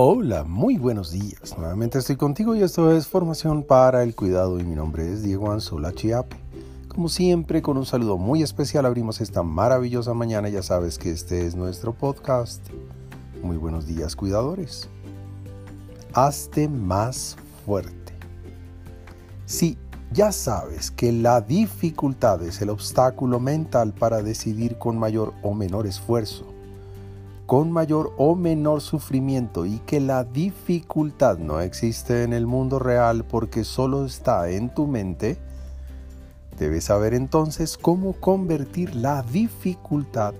Hola, muy buenos días. Nuevamente estoy contigo y esto es Formación para el Cuidado y mi nombre es Diego Anzola Chiape. Como siempre, con un saludo muy especial abrimos esta maravillosa mañana. Ya sabes que este es nuestro podcast. Muy buenos días, cuidadores. Hazte más fuerte. Sí, ya sabes que la dificultad es el obstáculo mental para decidir con mayor o menor esfuerzo con mayor o menor sufrimiento y que la dificultad no existe en el mundo real porque solo está en tu mente, debes saber entonces cómo convertir la dificultad,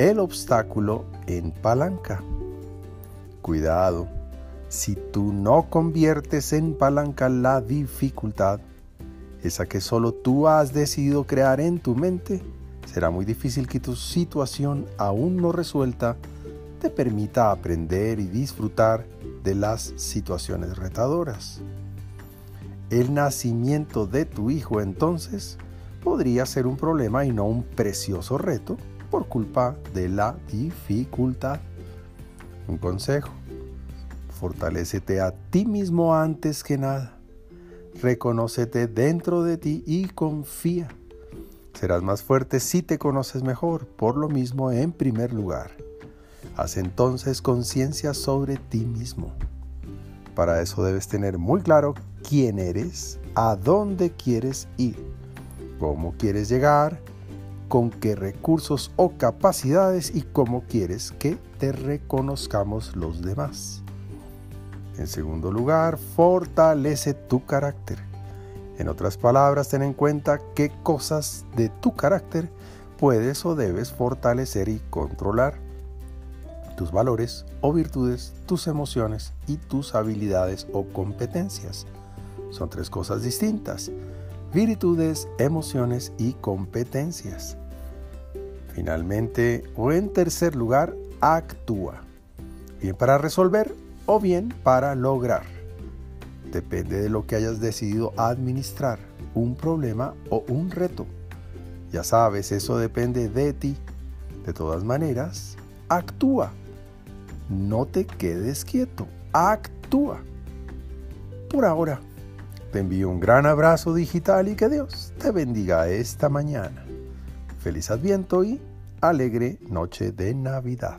el obstáculo, en palanca. Cuidado, si tú no conviertes en palanca la dificultad, esa que solo tú has decidido crear en tu mente, será muy difícil que tu situación aún no resuelta te permita aprender y disfrutar de las situaciones retadoras. El nacimiento de tu hijo entonces podría ser un problema y no un precioso reto por culpa de la dificultad. Un consejo, fortalécete a ti mismo antes que nada. Reconócete dentro de ti y confía. Serás más fuerte si te conoces mejor, por lo mismo en primer lugar. Haz entonces conciencia sobre ti mismo. Para eso debes tener muy claro quién eres, a dónde quieres ir, cómo quieres llegar, con qué recursos o capacidades y cómo quieres que te reconozcamos los demás. En segundo lugar, fortalece tu carácter. En otras palabras, ten en cuenta qué cosas de tu carácter puedes o debes fortalecer y controlar. Tus valores o virtudes, tus emociones y tus habilidades o competencias. Son tres cosas distintas. Virtudes, emociones y competencias. Finalmente, o en tercer lugar, actúa. Bien para resolver o bien para lograr depende de lo que hayas decidido administrar, un problema o un reto. Ya sabes, eso depende de ti. De todas maneras, actúa. No te quedes quieto, actúa. Por ahora, te envío un gran abrazo digital y que Dios te bendiga esta mañana. Feliz Adviento y alegre noche de Navidad.